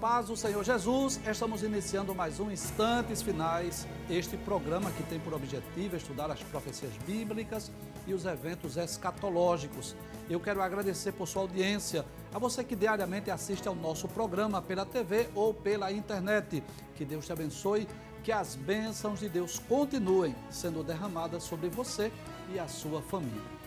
Paz do Senhor Jesus, estamos iniciando mais um Instantes Finais, este programa que tem por objetivo estudar as profecias bíblicas e os eventos escatológicos. Eu quero agradecer por sua audiência, a você que diariamente assiste ao nosso programa pela TV ou pela internet. Que Deus te abençoe, que as bênçãos de Deus continuem sendo derramadas sobre você e a sua família.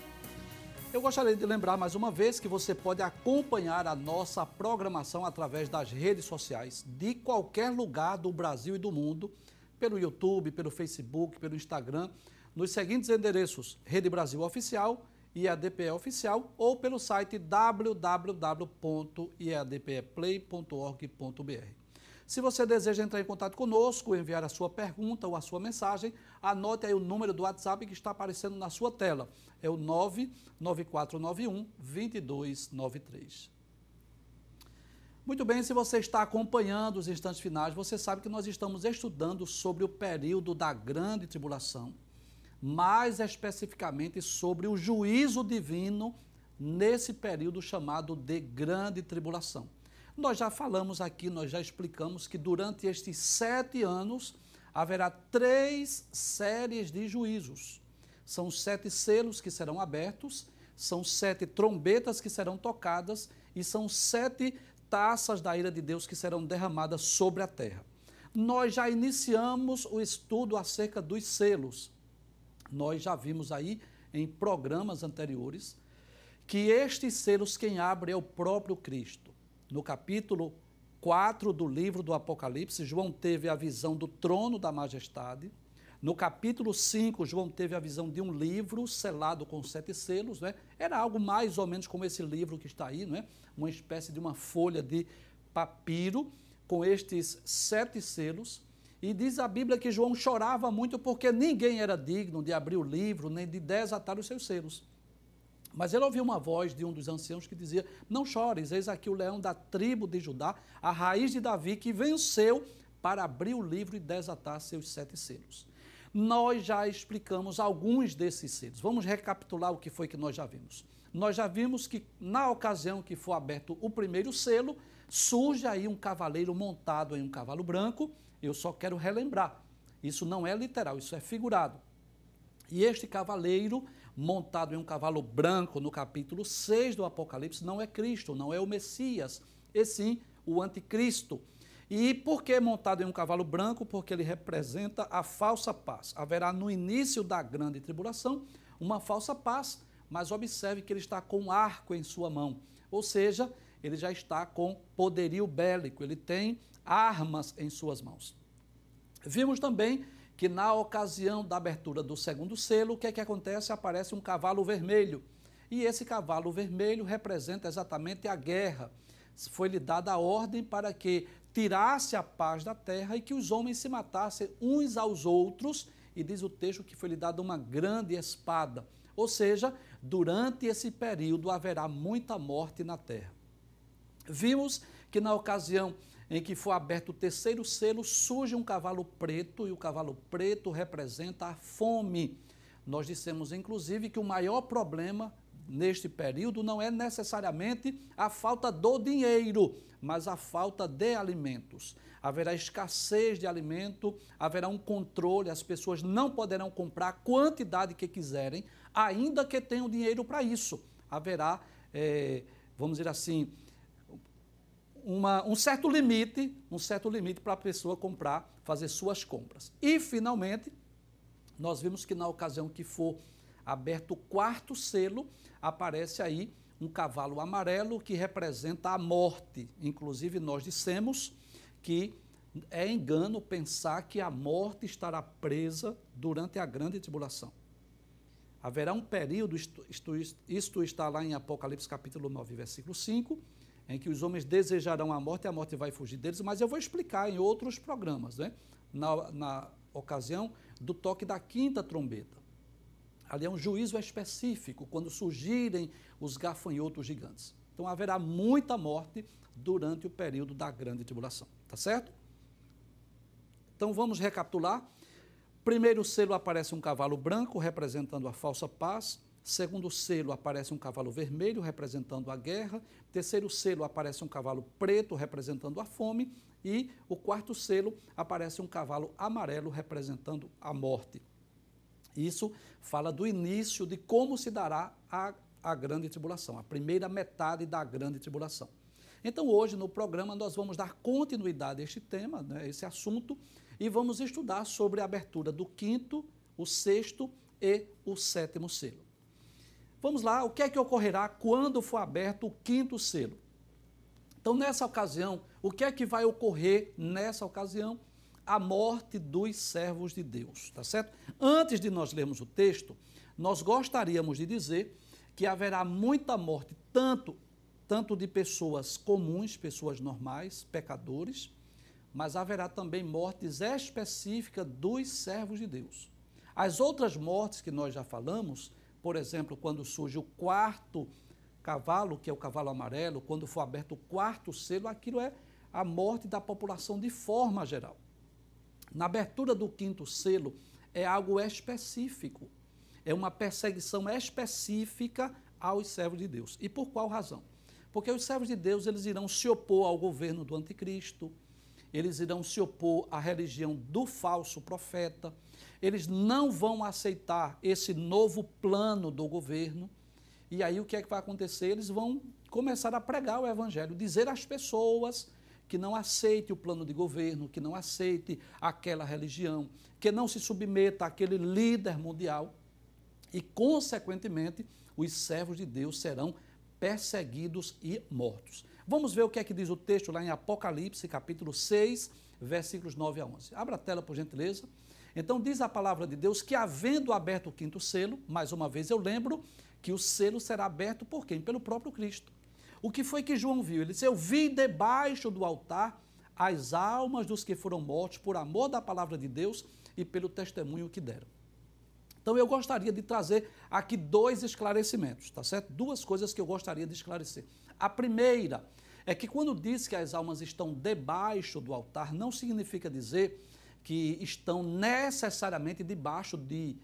Eu gostaria de lembrar mais uma vez que você pode acompanhar a nossa programação através das redes sociais de qualquer lugar do Brasil e do mundo, pelo YouTube, pelo Facebook, pelo Instagram, nos seguintes endereços: Rede Brasil Oficial, IADPE Oficial ou pelo site www.iadpeplay.org.br. Se você deseja entrar em contato conosco, enviar a sua pergunta ou a sua mensagem, anote aí o número do WhatsApp que está aparecendo na sua tela. É o 99491 2293. Muito bem, se você está acompanhando os instantes finais, você sabe que nós estamos estudando sobre o período da grande tribulação, mais especificamente sobre o juízo divino nesse período chamado de grande tribulação. Nós já falamos aqui, nós já explicamos que durante estes sete anos haverá três séries de juízos. São sete selos que serão abertos, são sete trombetas que serão tocadas e são sete taças da ira de Deus que serão derramadas sobre a terra. Nós já iniciamos o estudo acerca dos selos. Nós já vimos aí em programas anteriores que estes selos quem abre é o próprio Cristo no capítulo 4 do livro do Apocalipse, João teve a visão do trono da majestade. No capítulo 5, João teve a visão de um livro selado com sete selos. Né? Era algo mais ou menos como esse livro que está aí, né? uma espécie de uma folha de papiro com estes sete selos. E diz a Bíblia que João chorava muito porque ninguém era digno de abrir o livro nem de desatar os seus selos. Mas ele ouviu uma voz de um dos anciãos que dizia: Não chores, eis aqui o leão da tribo de Judá, a raiz de Davi, que venceu para abrir o livro e desatar seus sete selos. Nós já explicamos alguns desses selos. Vamos recapitular o que foi que nós já vimos. Nós já vimos que, na ocasião que for aberto o primeiro selo, surge aí um cavaleiro montado em um cavalo branco. Eu só quero relembrar: isso não é literal, isso é figurado. E este cavaleiro montado em um cavalo branco, no capítulo 6 do Apocalipse, não é Cristo, não é o Messias, e sim o anticristo. E por que montado em um cavalo branco? Porque ele representa a falsa paz. Haverá no início da grande tribulação uma falsa paz, mas observe que ele está com um arco em sua mão, ou seja, ele já está com poderio bélico, ele tem armas em suas mãos. Vimos também que na ocasião da abertura do segundo selo, o que é que acontece? Aparece um cavalo vermelho. E esse cavalo vermelho representa exatamente a guerra. Foi-lhe dada a ordem para que tirasse a paz da terra e que os homens se matassem uns aos outros. E diz o texto que foi-lhe dada uma grande espada. Ou seja, durante esse período haverá muita morte na terra. Vimos que na ocasião em que for aberto o terceiro selo, surge um cavalo preto, e o cavalo preto representa a fome. Nós dissemos, inclusive, que o maior problema neste período não é necessariamente a falta do dinheiro, mas a falta de alimentos. Haverá escassez de alimento, haverá um controle, as pessoas não poderão comprar a quantidade que quiserem, ainda que tenham dinheiro para isso. Haverá, é, vamos dizer assim, uma, um certo limite, um certo limite para a pessoa comprar, fazer suas compras. E, finalmente, nós vimos que na ocasião que for aberto o quarto selo, aparece aí um cavalo amarelo que representa a morte. Inclusive, nós dissemos que é engano pensar que a morte estará presa durante a grande tribulação. Haverá um período, isto, isto, isto está lá em Apocalipse capítulo 9, versículo 5, em que os homens desejarão a morte e a morte vai fugir deles, mas eu vou explicar em outros programas, né? na, na ocasião do toque da quinta trombeta. Ali é um juízo específico, quando surgirem os gafanhotos gigantes. Então haverá muita morte durante o período da grande tribulação, tá certo? Então vamos recapitular. Primeiro selo aparece um cavalo branco representando a falsa paz. Segundo selo aparece um cavalo vermelho representando a guerra. Terceiro selo aparece um cavalo preto representando a fome. E o quarto selo aparece um cavalo amarelo representando a morte. Isso fala do início de como se dará a, a grande tribulação, a primeira metade da grande tribulação. Então, hoje no programa, nós vamos dar continuidade a este tema, né, esse assunto, e vamos estudar sobre a abertura do quinto, o sexto e o sétimo selo. Vamos lá, o que é que ocorrerá quando for aberto o quinto selo? Então, nessa ocasião, o que é que vai ocorrer nessa ocasião? A morte dos servos de Deus, tá certo? Antes de nós lermos o texto, nós gostaríamos de dizer que haverá muita morte, tanto, tanto de pessoas comuns, pessoas normais, pecadores, mas haverá também mortes específicas dos servos de Deus. As outras mortes que nós já falamos, por exemplo, quando surge o quarto cavalo, que é o cavalo amarelo, quando for aberto o quarto selo, aquilo é a morte da população de forma geral. Na abertura do quinto selo é algo específico, é uma perseguição específica aos servos de Deus. E por qual razão? Porque os servos de Deus eles irão se opor ao governo do anticristo, eles irão se opor à religião do falso profeta, eles não vão aceitar esse novo plano do governo. E aí o que é que vai acontecer? Eles vão começar a pregar o evangelho, dizer às pessoas que não aceite o plano de governo, que não aceite aquela religião, que não se submeta àquele líder mundial e, consequentemente, os servos de Deus serão perseguidos e mortos. Vamos ver o que é que diz o texto lá em Apocalipse, capítulo 6, versículos 9 a 11. Abra a tela, por gentileza. Então, diz a palavra de Deus que, havendo aberto o quinto selo, mais uma vez eu lembro que o selo será aberto por quem? Pelo próprio Cristo. O que foi que João viu? Ele disse: Eu vi debaixo do altar as almas dos que foram mortos por amor da palavra de Deus e pelo testemunho que deram. Então eu gostaria de trazer aqui dois esclarecimentos, tá certo? Duas coisas que eu gostaria de esclarecer. A primeira é que quando diz que as almas estão debaixo do altar, não significa dizer que estão necessariamente debaixo de,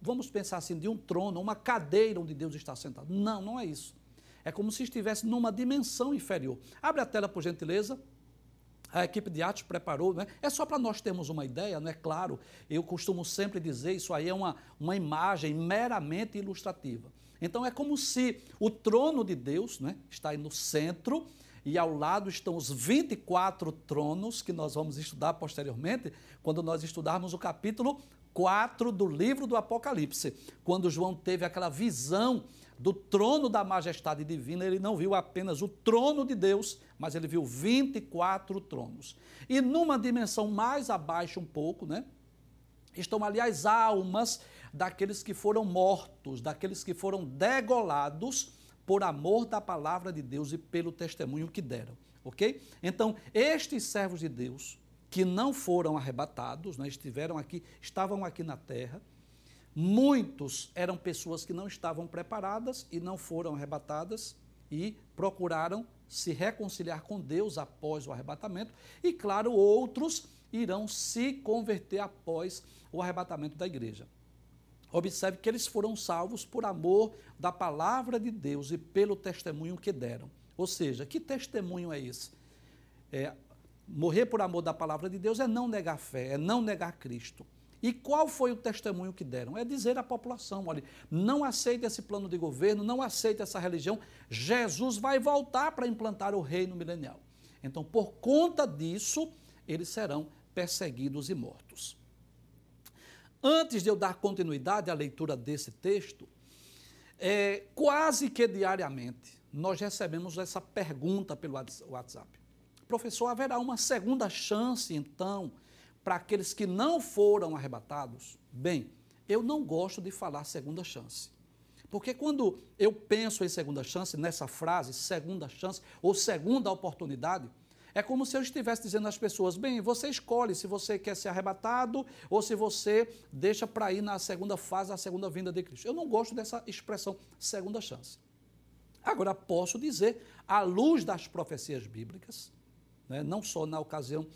vamos pensar assim, de um trono, uma cadeira onde Deus está sentado. Não, não é isso. É como se estivesse numa dimensão inferior. Abre a tela, por gentileza a equipe de arte preparou, né? é só para nós termos uma ideia, não é claro, eu costumo sempre dizer, isso aí é uma, uma imagem meramente ilustrativa. Então é como se o trono de Deus né, está aí no centro e ao lado estão os 24 tronos que nós vamos estudar posteriormente, quando nós estudarmos o capítulo 4 do livro do Apocalipse, quando João teve aquela visão do trono da majestade divina, ele não viu apenas o trono de Deus, mas ele viu 24 tronos. E numa dimensão mais abaixo um pouco, né? Estão ali as almas daqueles que foram mortos, daqueles que foram degolados por amor da palavra de Deus e pelo testemunho que deram, ok? Então, estes servos de Deus que não foram arrebatados, né, estiveram aqui, estavam aqui na terra, Muitos eram pessoas que não estavam preparadas e não foram arrebatadas e procuraram se reconciliar com Deus após o arrebatamento, e claro, outros irão se converter após o arrebatamento da igreja. Observe que eles foram salvos por amor da palavra de Deus e pelo testemunho que deram. Ou seja, que testemunho é esse? É, morrer por amor da palavra de Deus é não negar fé, é não negar Cristo. E qual foi o testemunho que deram? É dizer à população: olha, não aceite esse plano de governo, não aceite essa religião. Jesus vai voltar para implantar o reino milenial. Então, por conta disso, eles serão perseguidos e mortos. Antes de eu dar continuidade à leitura desse texto, é, quase que diariamente nós recebemos essa pergunta pelo WhatsApp. Professor, haverá uma segunda chance, então, para aqueles que não foram arrebatados, bem, eu não gosto de falar segunda chance. Porque quando eu penso em segunda chance, nessa frase, segunda chance ou segunda oportunidade, é como se eu estivesse dizendo às pessoas: bem, você escolhe se você quer ser arrebatado ou se você deixa para ir na segunda fase, a segunda vinda de Cristo. Eu não gosto dessa expressão segunda chance. Agora, posso dizer, à luz das profecias bíblicas, né, não só na ocasião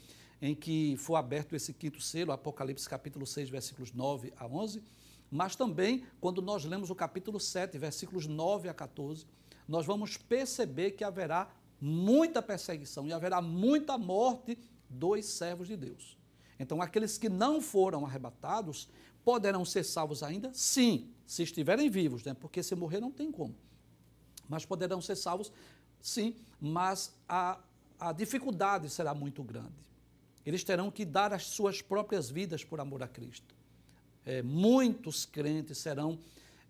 em que foi aberto esse quinto selo, Apocalipse capítulo 6, versículos 9 a 11, Mas também, quando nós lemos o capítulo 7, versículos 9 a 14, nós vamos perceber que haverá muita perseguição e haverá muita morte dos servos de Deus. Então, aqueles que não foram arrebatados poderão ser salvos ainda? Sim, se estiverem vivos, né? porque se morrer não tem como. Mas poderão ser salvos, sim, mas a, a dificuldade será muito grande. Eles terão que dar as suas próprias vidas por amor a Cristo. É, muitos crentes serão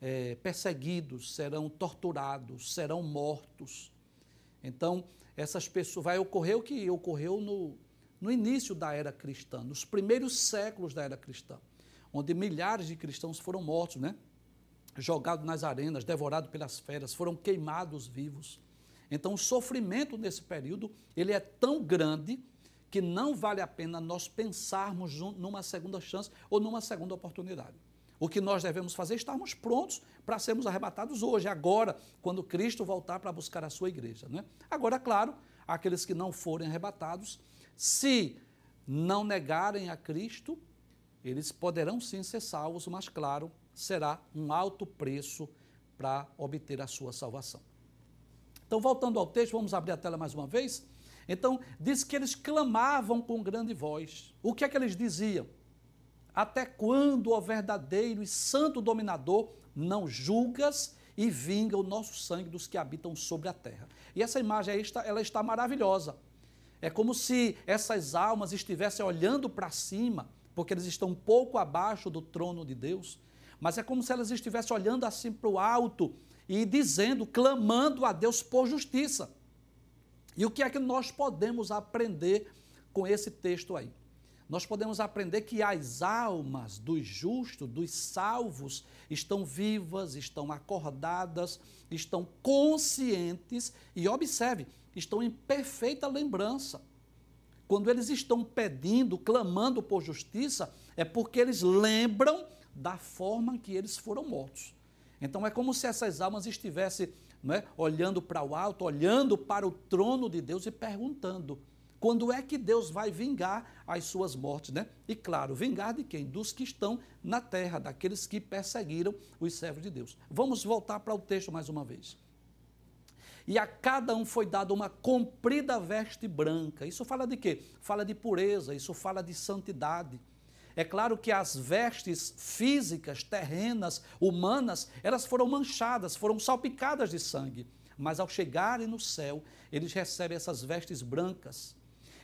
é, perseguidos, serão torturados, serão mortos. Então, essas pessoas vai ocorrer o que ocorreu no, no início da era cristã, nos primeiros séculos da era cristã, onde milhares de cristãos foram mortos, né? Jogados nas arenas, devorados pelas feras, foram queimados vivos. Então, o sofrimento nesse período, ele é tão grande que não vale a pena nós pensarmos numa segunda chance ou numa segunda oportunidade. O que nós devemos fazer é estarmos prontos para sermos arrebatados hoje, agora, quando Cristo voltar para buscar a sua igreja. Né? Agora, claro, aqueles que não forem arrebatados, se não negarem a Cristo, eles poderão sim ser salvos, mas, claro, será um alto preço para obter a sua salvação. Então, voltando ao texto, vamos abrir a tela mais uma vez. Então, diz que eles clamavam com grande voz. O que é que eles diziam? Até quando, ó verdadeiro e santo dominador, não julgas e vinga o nosso sangue dos que habitam sobre a terra? E essa imagem aí ela está maravilhosa. É como se essas almas estivessem olhando para cima, porque eles estão um pouco abaixo do trono de Deus, mas é como se elas estivessem olhando assim para o alto e dizendo, clamando a Deus por justiça. E o que é que nós podemos aprender com esse texto aí? nós podemos aprender que as almas dos justos, dos salvos, estão vivas, estão acordadas, estão conscientes e, observe, estão em perfeita lembrança. Quando eles estão pedindo, clamando por justiça, é porque eles lembram da forma que eles foram mortos. Então é como se essas almas estivessem é, olhando para o alto, olhando para o trono de Deus e perguntando: quando é que Deus vai vingar as suas mortes, né? E claro, vingar de quem? Dos que estão na terra, daqueles que perseguiram os servos de Deus. Vamos voltar para o texto mais uma vez. E a cada um foi dada uma comprida veste branca. Isso fala de quê? Fala de pureza, isso fala de santidade. É claro que as vestes físicas, terrenas, humanas, elas foram manchadas, foram salpicadas de sangue. Mas ao chegarem no céu, eles recebem essas vestes brancas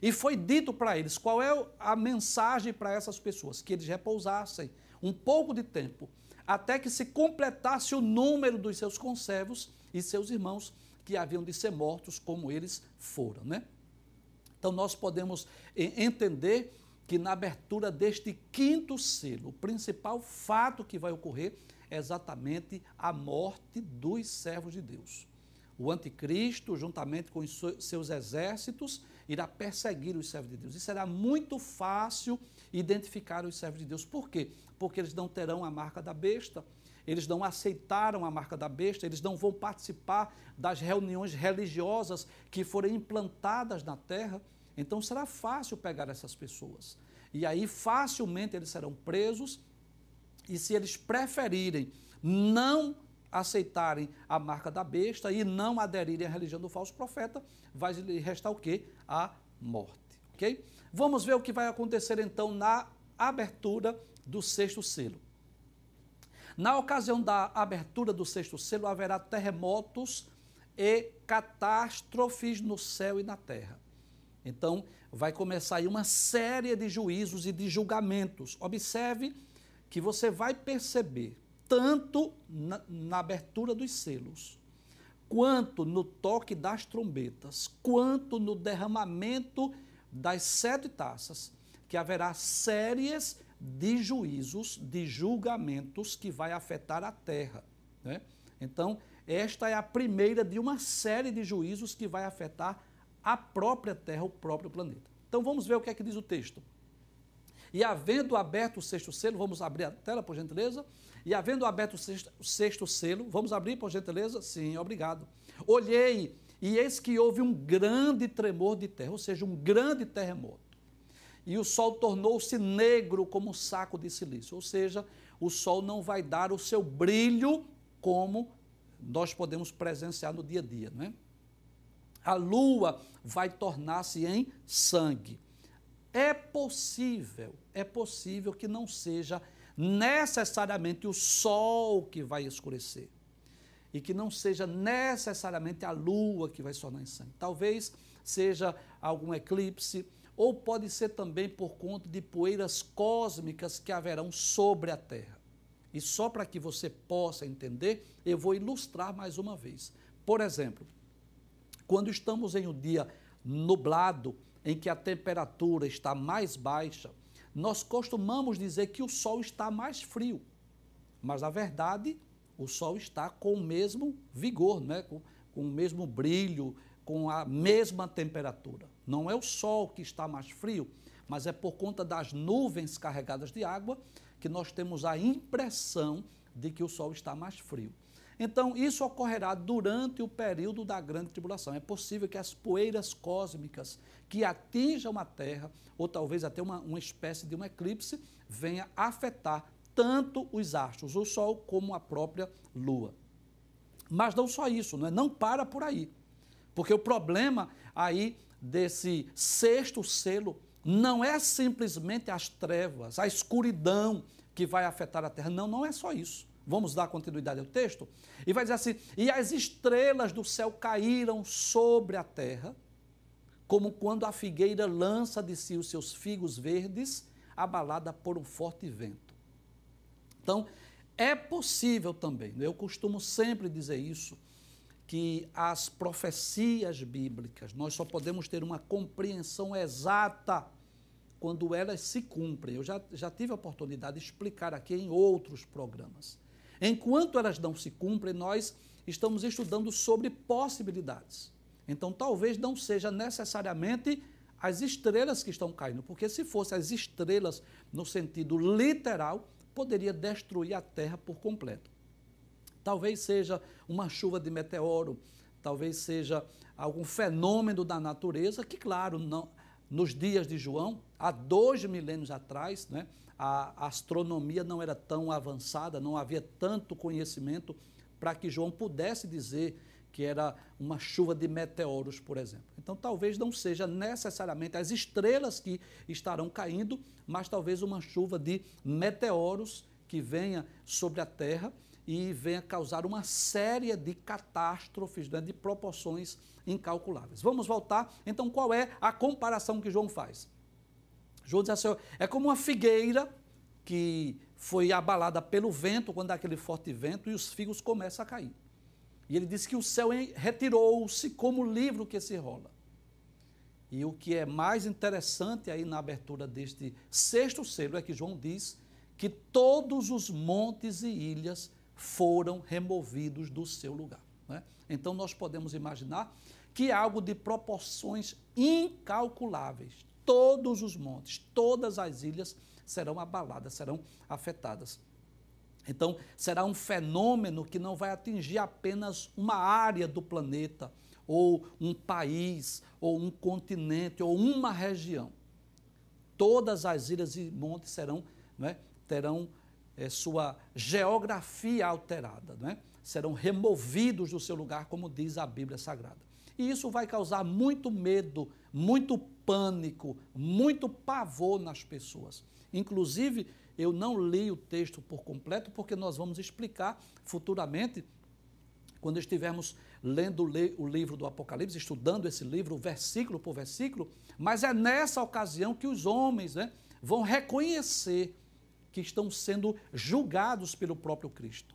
e foi dito para eles qual é a mensagem para essas pessoas: que eles repousassem um pouco de tempo, até que se completasse o número dos seus conservos e seus irmãos que haviam de ser mortos como eles foram, né? Então nós podemos entender que na abertura deste quinto selo, o principal fato que vai ocorrer é exatamente a morte dos servos de Deus. O anticristo, juntamente com os seus exércitos, irá perseguir os servos de Deus. E será muito fácil identificar os servos de Deus. Por quê? Porque eles não terão a marca da besta, eles não aceitaram a marca da besta, eles não vão participar das reuniões religiosas que forem implantadas na terra. Então será fácil pegar essas pessoas. E aí facilmente eles serão presos. E se eles preferirem não aceitarem a marca da besta e não aderirem à religião do falso profeta, vai lhe restar o quê? A morte. Ok? Vamos ver o que vai acontecer então na abertura do sexto selo. Na ocasião da abertura do sexto selo, haverá terremotos e catástrofes no céu e na terra. Então, vai começar aí uma série de juízos e de julgamentos. Observe que você vai perceber tanto na, na abertura dos selos, quanto no toque das trombetas, quanto no derramamento das sete taças, que haverá séries de juízos, de julgamentos que vai afetar a terra. Né? Então, esta é a primeira de uma série de juízos que vai afetar a própria terra, o próprio planeta. Então, vamos ver o que é que diz o texto. E havendo aberto o sexto selo, vamos abrir a tela, por gentileza. E havendo aberto o sexto, o sexto selo, vamos abrir, por gentileza? Sim, obrigado. Olhei, e eis que houve um grande tremor de terra, ou seja, um grande terremoto. e o sol tornou-se negro como um saco de silício. Ou seja, o sol não vai dar o seu brilho como nós podemos presenciar no dia a dia, não é? A lua vai tornar-se em sangue. É possível, é possível que não seja necessariamente o sol que vai escurecer e que não seja necessariamente a lua que vai se tornar em sangue. Talvez seja algum eclipse, ou pode ser também por conta de poeiras cósmicas que haverão sobre a Terra. E só para que você possa entender, eu vou ilustrar mais uma vez. Por exemplo, quando estamos em um dia nublado, em que a temperatura está mais baixa, nós costumamos dizer que o sol está mais frio. Mas na verdade, o sol está com o mesmo vigor, né? com, com o mesmo brilho, com a mesma temperatura. Não é o sol que está mais frio, mas é por conta das nuvens carregadas de água que nós temos a impressão de que o sol está mais frio. Então, isso ocorrerá durante o período da grande tribulação. É possível que as poeiras cósmicas que atinjam a Terra, ou talvez até uma, uma espécie de um eclipse, venha afetar tanto os astros, o Sol, como a própria Lua. Mas não só isso, não, é? não para por aí. Porque o problema aí desse sexto selo não é simplesmente as trevas, a escuridão que vai afetar a terra. Não, não é só isso. Vamos dar continuidade ao texto? E vai dizer assim: E as estrelas do céu caíram sobre a terra, como quando a figueira lança de si os seus figos verdes, abalada por um forte vento. Então, é possível também, eu costumo sempre dizer isso, que as profecias bíblicas, nós só podemos ter uma compreensão exata quando elas se cumprem. Eu já, já tive a oportunidade de explicar aqui em outros programas. Enquanto elas não se cumprem, nós estamos estudando sobre possibilidades. Então, talvez não seja necessariamente as estrelas que estão caindo, porque se fossem as estrelas no sentido literal, poderia destruir a Terra por completo. Talvez seja uma chuva de meteoro, talvez seja algum fenômeno da natureza que, claro, não, nos dias de João, há dois milênios atrás, né, a astronomia não era tão avançada, não havia tanto conhecimento para que João pudesse dizer que era uma chuva de meteoros, por exemplo. Então, talvez não seja necessariamente as estrelas que estarão caindo, mas talvez uma chuva de meteoros que venha sobre a Terra e venha causar uma série de catástrofes né, de proporções incalculáveis. Vamos voltar. Então, qual é a comparação que João faz? João diz assim: é como uma figueira que foi abalada pelo vento, quando há aquele forte vento, e os figos começam a cair. E ele diz que o céu retirou-se como livro que se rola. E o que é mais interessante aí na abertura deste sexto selo é que João diz que todos os montes e ilhas foram removidos do seu lugar. Né? Então nós podemos imaginar que é algo de proporções incalculáveis. Todos os montes, todas as ilhas serão abaladas, serão afetadas. Então, será um fenômeno que não vai atingir apenas uma área do planeta, ou um país, ou um continente, ou uma região. Todas as ilhas e montes serão, né, terão é, sua geografia alterada, né? serão removidos do seu lugar, como diz a Bíblia Sagrada. E isso vai causar muito medo, muito pânico, muito pavor nas pessoas. Inclusive, eu não li o texto por completo, porque nós vamos explicar futuramente, quando estivermos lendo o livro do Apocalipse, estudando esse livro, versículo por versículo, mas é nessa ocasião que os homens né, vão reconhecer que estão sendo julgados pelo próprio Cristo.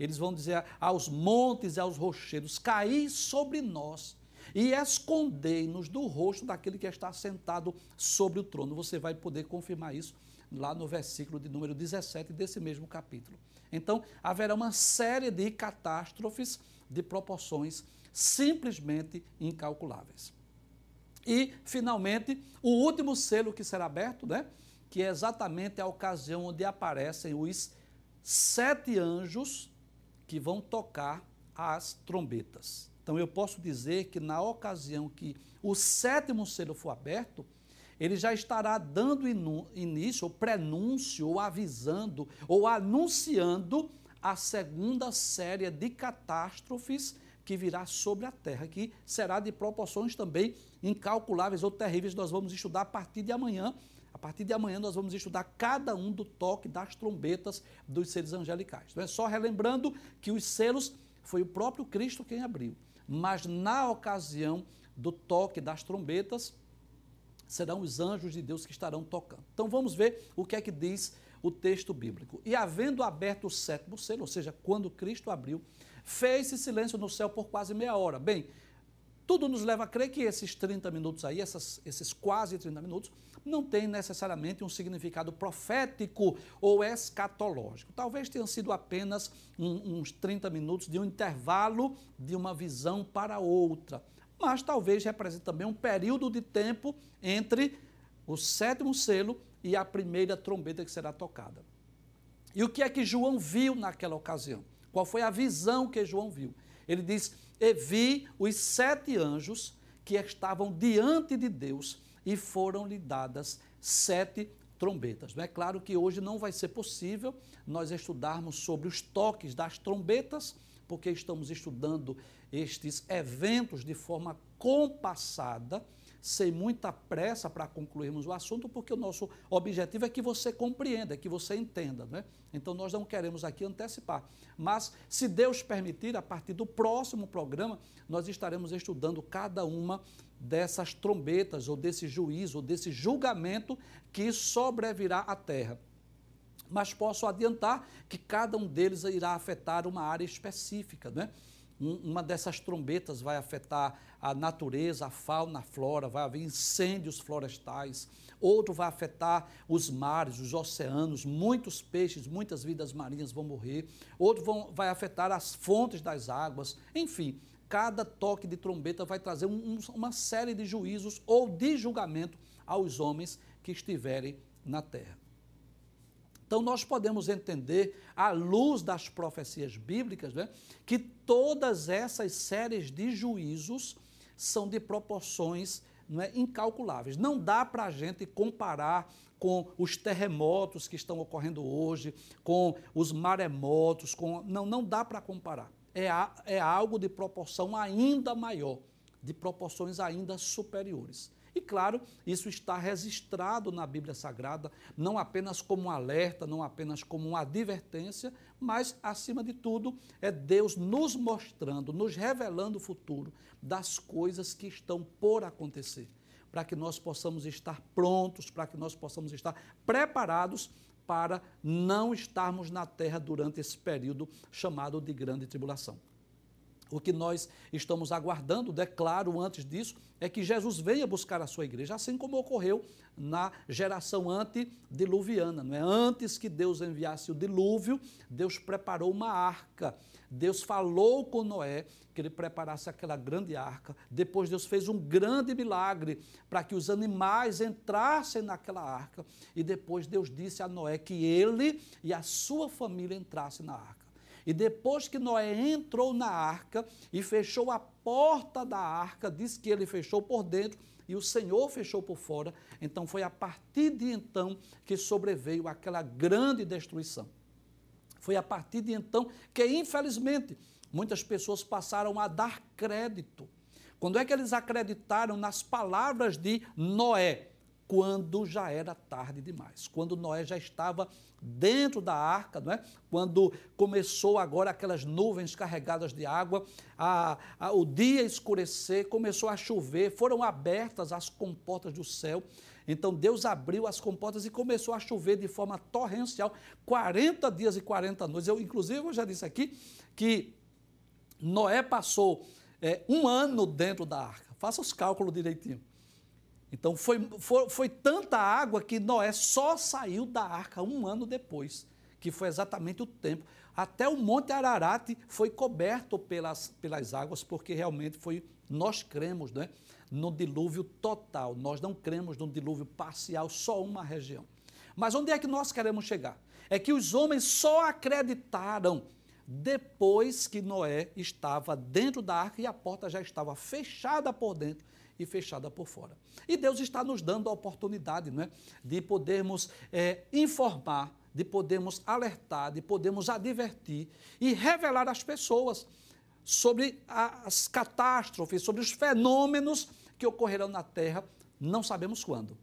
Eles vão dizer aos montes e aos rochedos: caí sobre nós e escondei-nos do rosto daquele que está sentado sobre o trono. Você vai poder confirmar isso lá no versículo de número 17 desse mesmo capítulo. Então, haverá uma série de catástrofes de proporções simplesmente incalculáveis. E, finalmente, o último selo que será aberto, né? Que é exatamente a ocasião onde aparecem os sete anjos que vão tocar as trombetas. Então eu posso dizer que na ocasião que o sétimo selo for aberto, ele já estará dando início, ou prenúncio, ou avisando, ou anunciando a segunda série de catástrofes que virá sobre a terra, que será de proporções também incalculáveis ou terríveis. Nós vamos estudar a partir de amanhã. A partir de amanhã nós vamos estudar cada um do toque das trombetas dos seres angelicais. Não é só relembrando que os selos foi o próprio Cristo quem abriu, mas na ocasião do toque das trombetas serão os anjos de Deus que estarão tocando. Então vamos ver o que é que diz o texto bíblico. E havendo aberto o sétimo selo, ou seja, quando Cristo abriu, fez-se silêncio no céu por quase meia hora. Bem, tudo nos leva a crer que esses 30 minutos aí, essas, esses quase 30 minutos, não tem necessariamente um significado profético ou escatológico. Talvez tenham sido apenas um, uns 30 minutos de um intervalo de uma visão para outra mas talvez represente também um período de tempo entre o sétimo selo e a primeira trombeta que será tocada. E o que é que João viu naquela ocasião? Qual foi a visão que João viu? Ele diz: E vi os sete anjos que estavam diante de Deus e foram-lhe dadas sete trombetas. É claro que hoje não vai ser possível nós estudarmos sobre os toques das trombetas, porque estamos estudando estes eventos de forma compassada, sem muita pressa para concluirmos o assunto, porque o nosso objetivo é que você compreenda, que você entenda. Né? Então, nós não queremos aqui antecipar. Mas, se Deus permitir, a partir do próximo programa, nós estaremos estudando cada uma dessas trombetas, ou desse juízo, ou desse julgamento que sobrevirá à terra mas posso adiantar que cada um deles irá afetar uma área específica. Né? Uma dessas trombetas vai afetar a natureza, a fauna, a flora, vai haver incêndios florestais. Outro vai afetar os mares, os oceanos, muitos peixes, muitas vidas marinhas vão morrer. Outro vão, vai afetar as fontes das águas. Enfim, cada toque de trombeta vai trazer um, uma série de juízos ou de julgamento aos homens que estiverem na terra. Então, nós podemos entender, à luz das profecias bíblicas, né, que todas essas séries de juízos são de proporções não é, incalculáveis. Não dá para a gente comparar com os terremotos que estão ocorrendo hoje, com os maremotos, com... não, não dá para comparar. É, a, é algo de proporção ainda maior, de proporções ainda superiores. E claro, isso está registrado na Bíblia Sagrada, não apenas como um alerta, não apenas como uma advertência, mas, acima de tudo, é Deus nos mostrando, nos revelando o futuro das coisas que estão por acontecer, para que nós possamos estar prontos, para que nós possamos estar preparados para não estarmos na terra durante esse período chamado de grande tribulação. O que nós estamos aguardando, declaro antes disso, é que Jesus venha buscar a sua igreja, assim como ocorreu na geração antediluviana. Não é? Antes que Deus enviasse o dilúvio, Deus preparou uma arca. Deus falou com Noé que ele preparasse aquela grande arca. Depois Deus fez um grande milagre para que os animais entrassem naquela arca. E depois Deus disse a Noé que ele e a sua família entrassem na arca. E depois que Noé entrou na arca e fechou a porta da arca, diz que ele fechou por dentro e o Senhor fechou por fora. Então foi a partir de então que sobreveio aquela grande destruição. Foi a partir de então que, infelizmente, muitas pessoas passaram a dar crédito. Quando é que eles acreditaram nas palavras de Noé? Quando já era tarde demais, quando Noé já estava dentro da arca, não é? quando começou agora aquelas nuvens carregadas de água, a, a, o dia escurecer, começou a chover, foram abertas as comportas do céu. Então Deus abriu as comportas e começou a chover de forma torrencial, 40 dias e 40 noites. Eu, inclusive, eu já disse aqui que Noé passou é, um ano dentro da arca. Faça os cálculos direitinho. Então foi, foi, foi, tanta água que Noé só saiu da arca um ano depois, que foi exatamente o tempo. Até o Monte Ararat foi coberto pelas, pelas águas, porque realmente foi, nós cremos né, no dilúvio total, nós não cremos no dilúvio parcial, só uma região. Mas onde é que nós queremos chegar? É que os homens só acreditaram depois que Noé estava dentro da arca e a porta já estava fechada por dentro e fechada por fora. E Deus está nos dando a oportunidade não é, de podermos é, informar, de podermos alertar, de podermos advertir e revelar às pessoas sobre as catástrofes, sobre os fenômenos que ocorrerão na Terra, não sabemos quando.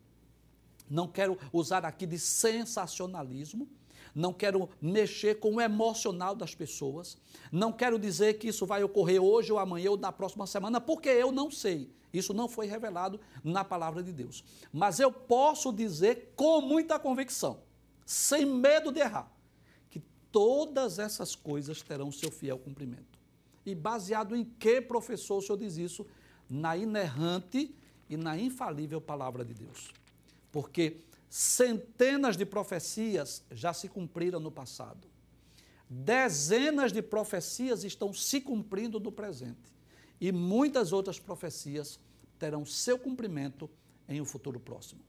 Não quero usar aqui de sensacionalismo, não quero mexer com o emocional das pessoas, não quero dizer que isso vai ocorrer hoje ou amanhã ou na próxima semana, porque eu não sei. Isso não foi revelado na palavra de Deus. Mas eu posso dizer com muita convicção, sem medo de errar, que todas essas coisas terão seu fiel cumprimento. E baseado em que, professor, o senhor diz isso? Na inerrante e na infalível palavra de Deus. Porque centenas de profecias já se cumpriram no passado. Dezenas de profecias estão se cumprindo no presente. E muitas outras profecias terão seu cumprimento em um futuro próximo.